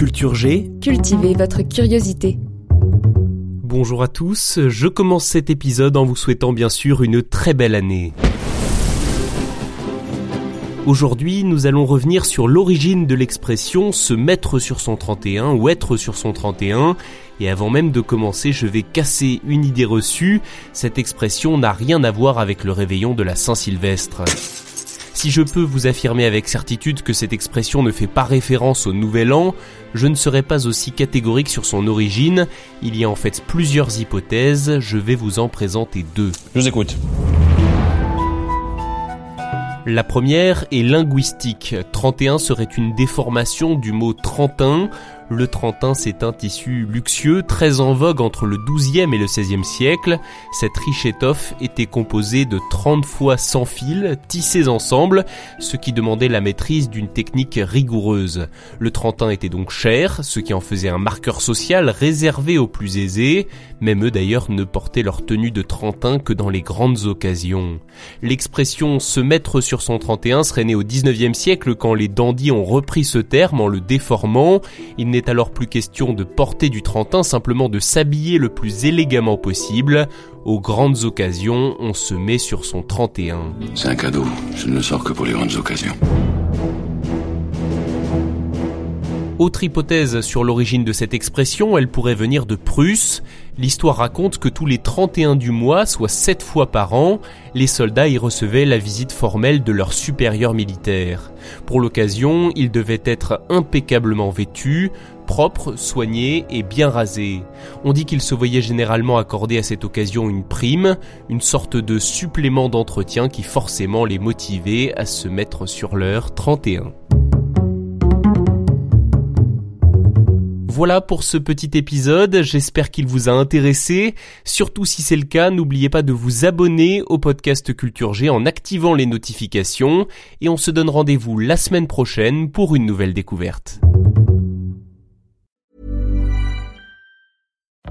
Culture G. Cultivez votre curiosité. Bonjour à tous, je commence cet épisode en vous souhaitant bien sûr une très belle année. Aujourd'hui, nous allons revenir sur l'origine de l'expression se mettre sur son 31 ou être sur son 31. Et avant même de commencer, je vais casser une idée reçue. Cette expression n'a rien à voir avec le réveillon de la Saint-Sylvestre. Si je peux vous affirmer avec certitude que cette expression ne fait pas référence au Nouvel An, je ne serai pas aussi catégorique sur son origine. Il y a en fait plusieurs hypothèses, je vais vous en présenter deux. Je vous écoute. La première est linguistique. 31 serait une déformation du mot trentin, le trentin, c'est un tissu luxueux, très en vogue entre le XIIe et le XVIe siècle. Cette riche étoffe était composée de 30 fois 100 fils tissés ensemble, ce qui demandait la maîtrise d'une technique rigoureuse. Le trentin était donc cher, ce qui en faisait un marqueur social réservé aux plus aisés. Même eux d'ailleurs ne portaient leur tenue de trentin que dans les grandes occasions. L'expression se mettre sur son 31 serait née au XIXe siècle quand les dandys ont repris ce terme en le déformant. Alors plus question de porter du trentin, simplement de s'habiller le plus élégamment possible. Aux grandes occasions, on se met sur son 31. C'est un cadeau, je ne le sors que pour les grandes occasions. Autre hypothèse sur l'origine de cette expression, elle pourrait venir de Prusse. L'histoire raconte que tous les 31 du mois, soit 7 fois par an, les soldats y recevaient la visite formelle de leur supérieur militaire. Pour l'occasion, ils devaient être impeccablement vêtus, propres, soignés et bien rasés. On dit qu'ils se voyaient généralement accorder à cette occasion une prime, une sorte de supplément d'entretien qui forcément les motivait à se mettre sur leur 31. Voilà pour ce petit épisode, j'espère qu'il vous a intéressé. Surtout si c'est le cas, n'oubliez pas de vous abonner au podcast Culture G en activant les notifications et on se donne rendez-vous la semaine prochaine pour une nouvelle découverte.